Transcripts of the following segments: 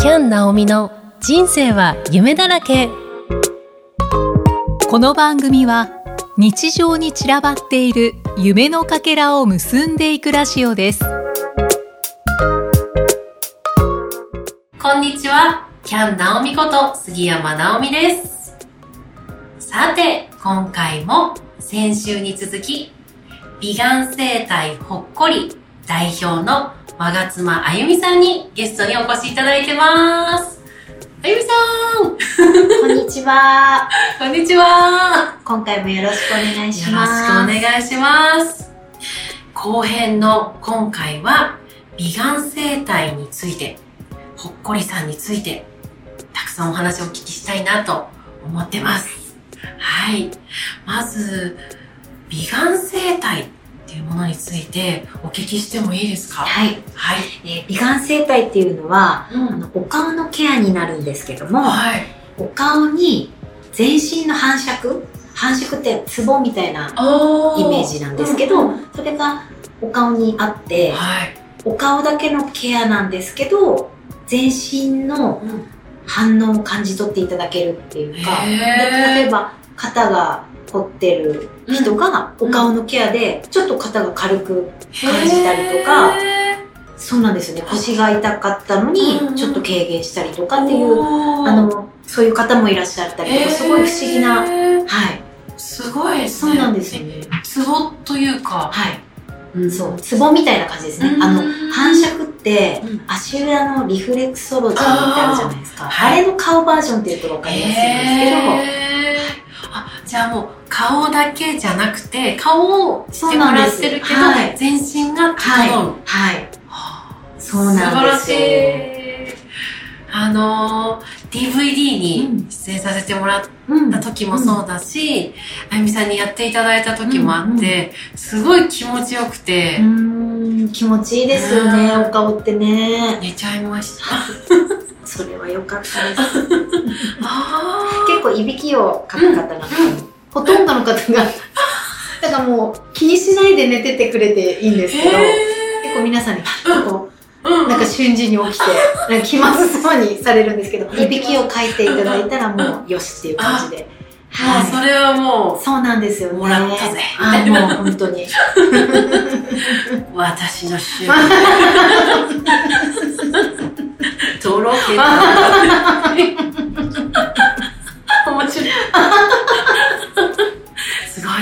キャン・ナオミの人生は夢だらけ。この番組は日常に散らばっている夢のかけらを結んでいくラジオです。こんにちは。キャン・ナオミこと杉山直美です。さて今回も先週に続き美顔生態ほっこり代表の我妻あゆみさんにゲストにお越しいただいてます。あゆみさんこんにちは。こんにちは今回もよろしくお願いしよろします。くお願いします。後編の今回は美顔生態について、ほっこりさんについて、たくさんお話をお聞きしたいなと思ってます。はい。まず、美顔生態っていうものについてお聞きしてもいいですか？はい。はい。えー美顔整体っていうのは、うあのお顔のケアになるんですけども、はい。お顔に全身の繁殖？繁殖ってツボみたいなおイメージなんですけど、うんうんそれがお顔にあって、はい。お顔だけのケアなんですけど、全身のうん反応を感じ取っていただけるっていうか、例えば肩が凝ってる人がお顔のケアでちょっと肩が軽く感じたりとか、へそうなんですよね。腰が痛かったのにちょっと軽減したりとーかっていう、あのそういう方もいらっしゃったりとか、すごい不思議な、はい。すごいですね。そうなんですよね。ツボというか、はい、うん。そう。ツボみたいな感じですね、うん。あの反射ってうん。足裏のリフレクソロジーってあるじゃないですか。あ,、はい。れの顔バージョンっていうと分かりやすいんですけど、へー。あ、じゃあもう顔だけじゃなくて、顔をしてもらってるけど、そうなんです。全身が整う。はい。はい。はそうなんですよ。素晴らしい。あのー、DVD に出演させてもらっうんた時もそうだし、あゆみさんにやっていただいた時もあって、すごい気持ちよくて、気持ちいいですよね、うん。お顔ってね。寝ちゃいました。それは良かったです。あ結構いびきをかく方なんかも、ほとんどの方が だからもう気にしないで寝ててくれていいんですけど、結構皆さんにパッとこうなんか瞬時に起きてなんか気まずそうにされるんですけどいびきをかいていただいたらもうよしっていう感じで、もうそれはもそうなんですよね。もらったぜ。あもう本当に。う、私の趣味。とろけた。面白い。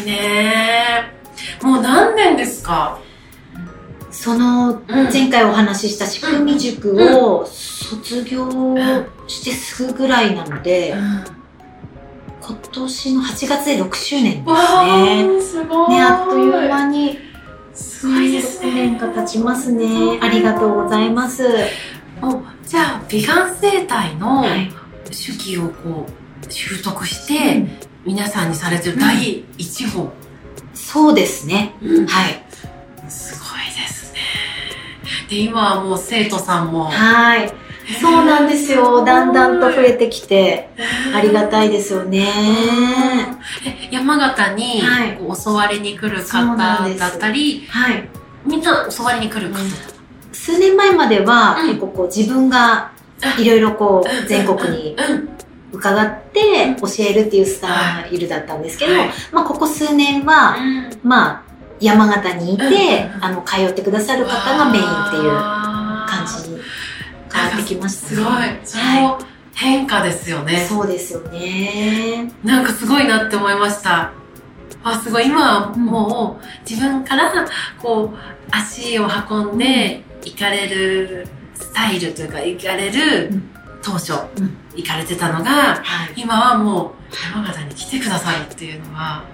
いね。もう何年ですか？その前回お話しした仕組み塾を卒業してすぐぐらいなので、今年の8月で6周年ですわね。ー、すごい。ね、あっという間にすごいです6ね。年が経ちますね。ありがとうございます。もうじゃあ、美顔整体のはい。手技をこう、習得して、皆さんにされてる第一歩。そうですね。はい。すごいですね。で、今はもう生徒さんも。はい。そうなんですよ。だんだんと増えてきて、ありがたいですよね。え山形に教わりに来る方だったり、はい。みんな教わりに来る方。数年前までは、うん結構こう自分がいろいろこうんう全国にうん。伺って教えるっていうスタイルだったんですけど、はい。まあここ数年は、まあ山形にいて、うん。あの通ってくださる方がメインっていう感感じに変わってきましたすごい。その変化ですよね。そうですよね。なんかすごいなって思いました。あ、すごい。今はもう自分からこう足を運んで行かれるスタイルというか行かれるうん当初うん行かれてたのが、はい。今はもう山形に来てくださるっていうのは、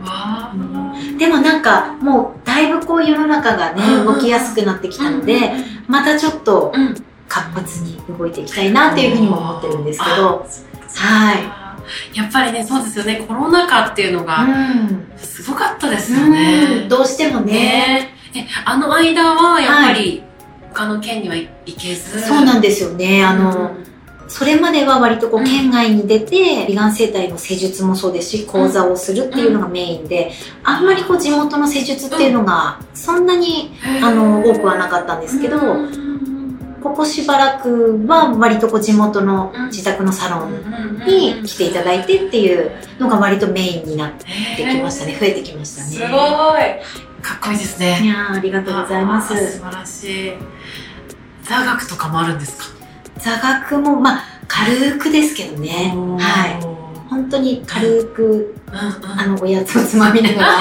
わー。でもなんかもうだいぶこう世の中がね、うん動きやすくなってきたので、またちょっとうん、活発に動いていきたいなっていうふうにも思ってるんですけど、はい。やっぱりね、そうですよね。コロナ禍っていうのがうん。すごかったですようんね。どうしてもね。ねえ、あの間はやっぱり他の県には行けず。そうなんですよね。あの、うんそれまでは割とこううん県外に出て、美顔整体の施術もそうですし、講座をするっていうのがメインで、あんまりこう地元の施術っていうのが、そんなに、あの、多くはなかったんですけど、うんここしばらくは割とこう地元の自宅のサロンに来ていただいてっていうのが割とメインになってきましたね。増えてきましたね。すごい。かっこいいですね。いやーありがとうございます。素晴らしい。座学とかもあるんですか？座学も、まあ、軽くですけどね。はい。本当に軽く、うんうんあの、おやつをつまみながら、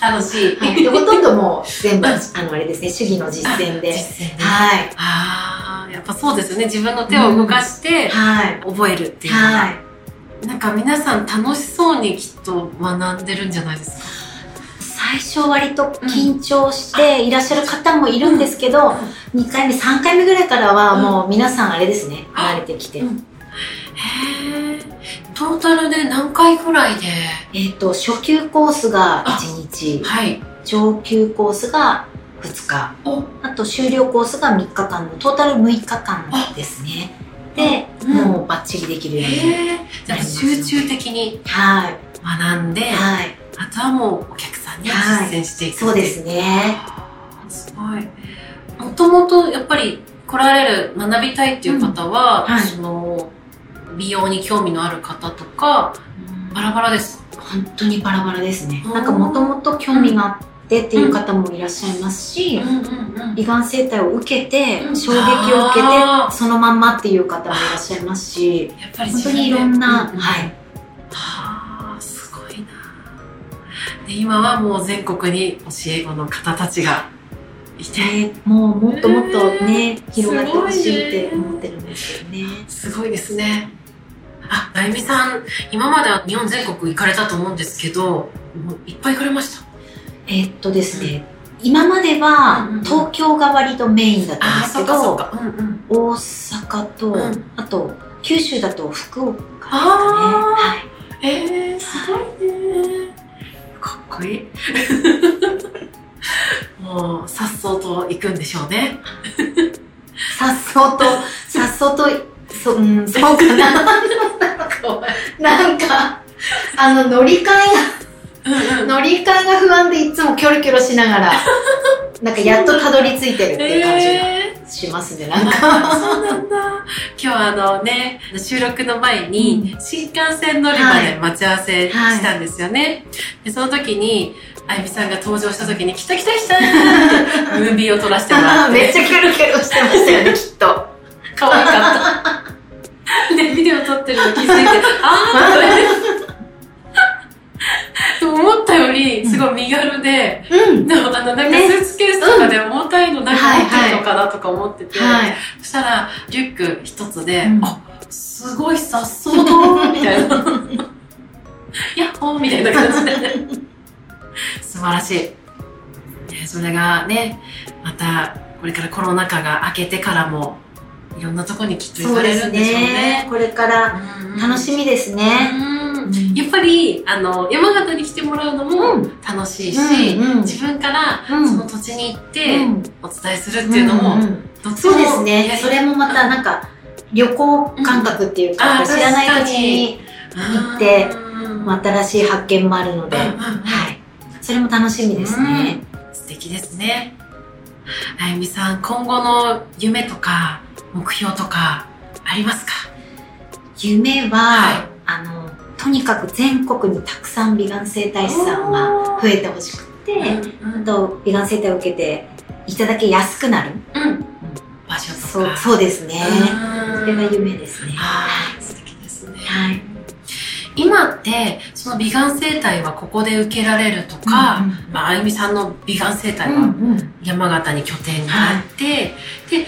楽しい。はいでほとんどもう全部、あの、あれですね、主義の実践で。実践で。はい。ああ、やっぱそうですよね。自分の手を動かして、はい。覚えるっていうのが、はい。なんか皆さん楽しそうにきっと学んでるんじゃないですか？最初割と緊張していらっしゃる方もいるんですけど、2回目、3回目ぐらいからはもう皆さんあれですね、うん慣れてきて。うんへえ。トータルで何回ぐらいで？えっ、と、初級コースが1日、はい。上級コースが2日、おあと終了コースが3日間の、トータル6日間ですね。で、うんもうバッチリできるように。へえ。じゃあ集中的にはい。学んで、はい。あとはもうお客さんにはい実践していく、そうですね。すごい。もともとやっぱり来られる、学びたいっていう方は、うん。はい。その、美容に興味のある方とか、バラバラです。か本当にバラバラですね。うん。なんかもともと興味があってっていう方もいらっしゃいますし、美顔整体を受けてうん。衝撃を受けてそのまんまっていう方もいらっしゃいますしやっぱり本当にいろんな、はい、で、今はもう全国に教え子の方たちがいて、でもうもっともっとね、えー広がってほしいって思ってるんですけどね。すごいですね。あ、なゆみさん、今までは日本全国行かれたと思うんですけど、もういっぱい行かれました？えーっとですね、今まではうんうん東京が割とメインだったんですけど、か。うんうん。大阪と、うんあと九州だと福岡ですかね。あはいえー、すごいね。かっこいい。もう、さっそうと行くんでしょうね。さっそうと、さっそうと、そうん、そうかな。なんか、あの、乗り換えが、乗り換えが不安でいつもキョロキョロしながら、なんかやっとたどり着いてるっていう感じがえしますね、ー、なんか。あそうなんだ。今日はあのね、収録の前に新幹線乗り場で待ち合わせしたんですよね。で、その時に、あゆみさんが登場した時に、来た来た来たってムービーを撮らせてもらって。めっちゃキョロキョロしてましたよね、きっと。可愛かった。で、ビデオ撮ってるの気づいて、あーとか言って。思ったより、すごい身軽で、うん。でもあの、なんかスねーツケースとかで重たいのなんか持ってるのかなとか思ってて、はい。そしたら、リュック一つで、うんあ、すごいさっそうだみたいな。やっほーみたいな感じで。素晴らしい。ねそれがね、また、これからコロナ禍が明けてからも、いろんなとこにきっと行かれるんでしょうねね。。これから楽しみですね。うんうんやっぱり、あの、山形に来てもらうのもうん。楽しいし、うんうん。自分からうん。その土地に行ってうん。お伝えするっていうのも、んんどっちもそうですね。それもまたなんか、旅行感覚っていうか、知らない土地に行って新しい発見もあるので、うんうんうん。はい。それも楽しみですね。素敵ですね。あゆみさん、今後の夢とか目標とかありますか？夢は、はい。あの、とにかく全国にたくさん美顔整体師さんが増えてほしくて、うんあと美顔整体を受けていただけやすくなる。うん。場所とか。そう、そうですね。うんそれが夢ですね。はい、素敵ですね。はい。今って、その美顔整体はここで受けられるとか、うんまあ、あゆみさんの美顔整体うんうはん山形に拠点があって、で、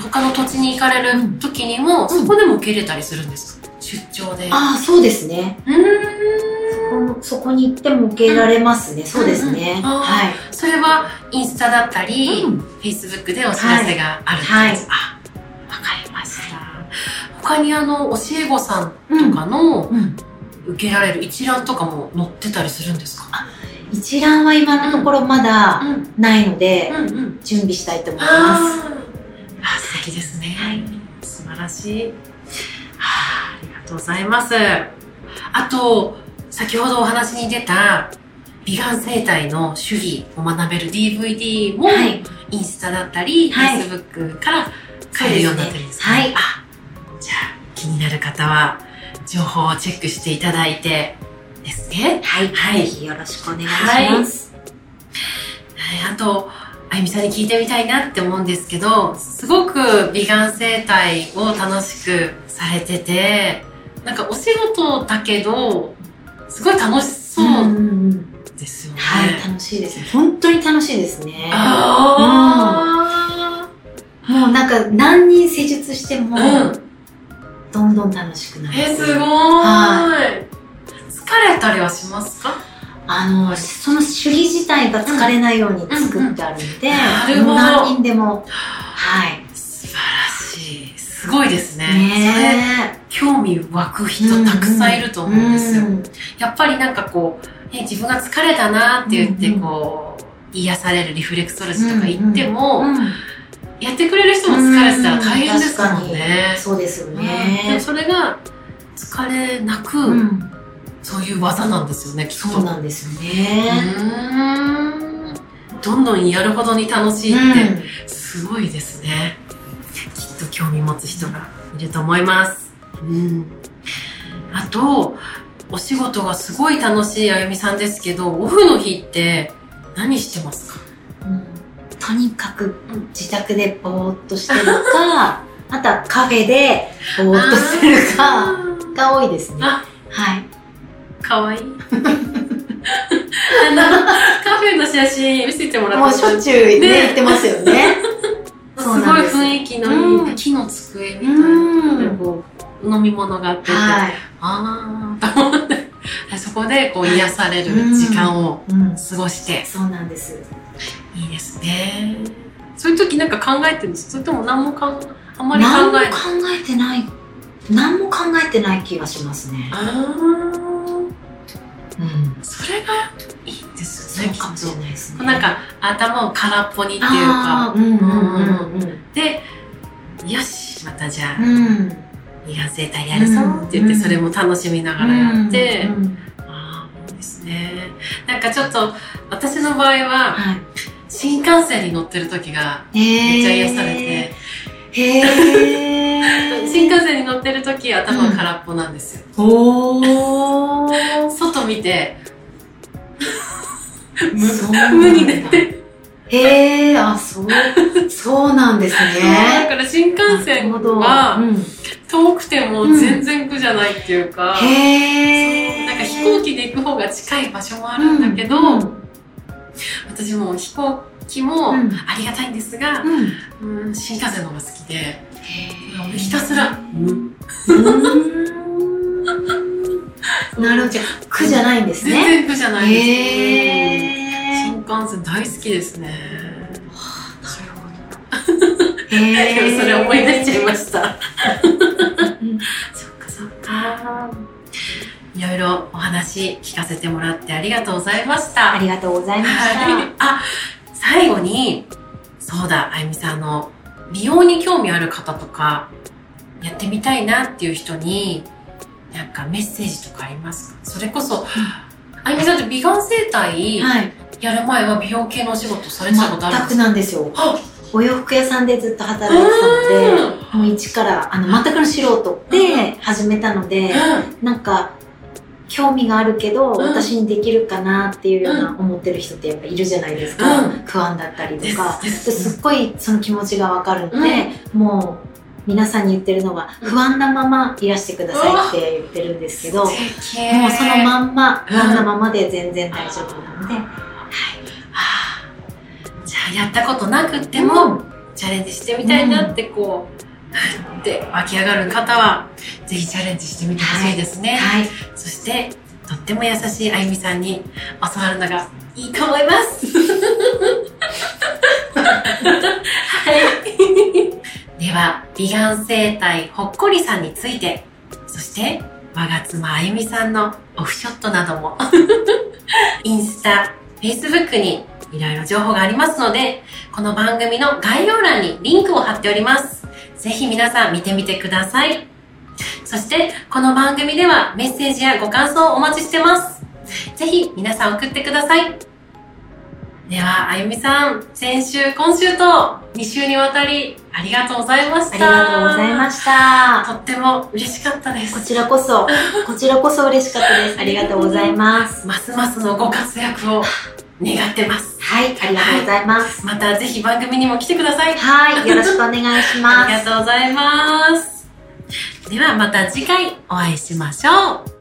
他の土地に行かれる時にも、そこでも受け入れたりするんですか？出張で。ああ、そうですね。うーん。そこそこに行っても受けられますね。そうですね。うんあーはい。それはインスタだったり、うん Facebook でお知らせがあるってはいやつあ、わかりました。他にあの、教え子さんとかのうん。受けられる一覧とかも載ってたりするんですか？一覧は今のところまだうん。ないので、うんうん。準備したいと思います。あ、素敵ですね。はい素晴らしい。はあ、ありがとうございます。あと、先ほどお話に出た、美顔整体の手技を学べる DVD も、はい。インスタだったり、はい Facebook から買えるようになってるんですか、はいあ、じゃあ気になる方は情報をチェックしていただいてですね。はい。はいぜひよろしくお願いします。はい、あと、あゆみさんに聞いてみたいなって思うんですけど、すごく美顔整体を楽しくされてて、なんかお仕事だけど、すごい楽しそううんうんうんですよね。はい、楽しいですね。本当に楽しいですね。あもうなんか何人施術しても、ーうん。どんどん楽しくなる。え、すごーい。は疲れたりはしますか？あの、その手技自体が疲れないように作ってあるので、うんうんう何人でも、はい。素晴らしい。すごいですね。ねそれ、興味湧く人たくさんいると思うんですよ。うんやっぱりなんかこう、ね、自分が疲れたなって言ってうんうんこう、癒されるリフレクソロジーとか言っても、うんやってくれる人も疲れてたら大変ですもん確かにね。そうですよね。それが疲れなく、うんそういう技なんですよね、きっと。そうなんですよね。どんどんやるほどに楽しいって、すごいですね。きっと興味持つ人がいると思います。うん。あと、お仕事がすごい楽しいあゆみさんですけど、オフの日って何してますか？うんとにかく自宅でぼーっとしてるか、あとはカフェでぼーっとしてるかが多いですね。あはい。かわいい。あの、カフェの写真見せてもらってもうしょっちゅうね、ね行ってますよね。すごない雰囲気のいい、うん木の机みたいなこう飲み物があってて、はい。あーと思ってそこでこう癒される時間をうん。過ごして、そうなんです。いいですねそういう時なんか考えてるんですそれとも何もかんあんまり考何も考えてない。何も考えてない気がしますね。あーうん。それがいいですよねそうかもしれないですね。なんか頭を空っぽにっていうかうんうんうんうん。でよしまたじゃあうん。美顔整体やるぞって言ってうんそれも楽しみながらやって、うんうんああいいですねなんかちょっと私の場合ははい。新幹線に乗ってる時がめめっちゃ癒されて、へー。新幹線に乗ってる時頭が空っぽなんですよ、おー。外見て。そうなんだ。無に寝て。へー、あ、そう、そうなんですだね。から新幹線はうん。遠くても全然苦じゃないっていうか、へー。そうなんか飛行機で行く方が近い場所もあるんだけど、うん私も飛行機もうん。ありがたいんですが、うん。うん、新幹線の方が好きでひたすら、うんなるほど。じゃあ苦じゃないんです全ね。然苦じゃないです、へー。新幹線大好きですね。へー。それ思い出しちゃいました。うんそっかそっか。いろいろお話聞かせてもらってありがとうございました。ありがとうございました。はい。あ、最後に、そうだ、あゆみさんあの、美容に興味ある方とか、やってみたいなっていう人に、なんかメッセージとかありますか？それこそ、あゆみさんって美顔整体はい。やる前は美容系のお仕事されてたことあるん全くですか？なんですよ。あお洋服屋さんでずっと働いてたので、もう一から、あの、全くの素人で始めたので、なんか、興味があるけど、うん。私にできるかなっていうような思ってる人ってやっぱいるじゃないですか。うん。不安だったりとか。ですっごいその気持ちがわかるので、もう、皆さんに言ってるのは、不安なままいらしてくださいって言ってるんですけど、もうそのまんま、うん。不安なままで全然大丈夫なので、あー。じゃあやったことなくっても、チャレンジしてみたいなってこう、ふって湧き上がる方は、ぜひチャレンジしてみてほしいですね。はい。そして、とっても優しいあゆみさんに教わるのがいいと思います。はい。では、美顔整体ほっこりさんについて、そして、我が妻あゆみさんのオフショットなども、インスタ、フェイスブックにいろいろ情報がありますので、この番組の概要欄にリンクを貼っております。ぜひ皆さん見てみてください。そして、この番組ではメッセージやご感想をお待ちしてます。ぜひ皆さん送ってください。では、あゆみさん、先週、今週と2週にわたりありがとうございました。ありがとうございました。とっても嬉しかったです。こちらこそ、こちらこそ嬉しかったです。ありがとうございます。ますますのご活躍を願ってます。はい、ありがとうございます。またぜひ番組にも来てください。はい、よろしくお願いしま ありがす。とうございます。ではまた次回お会いしましょう。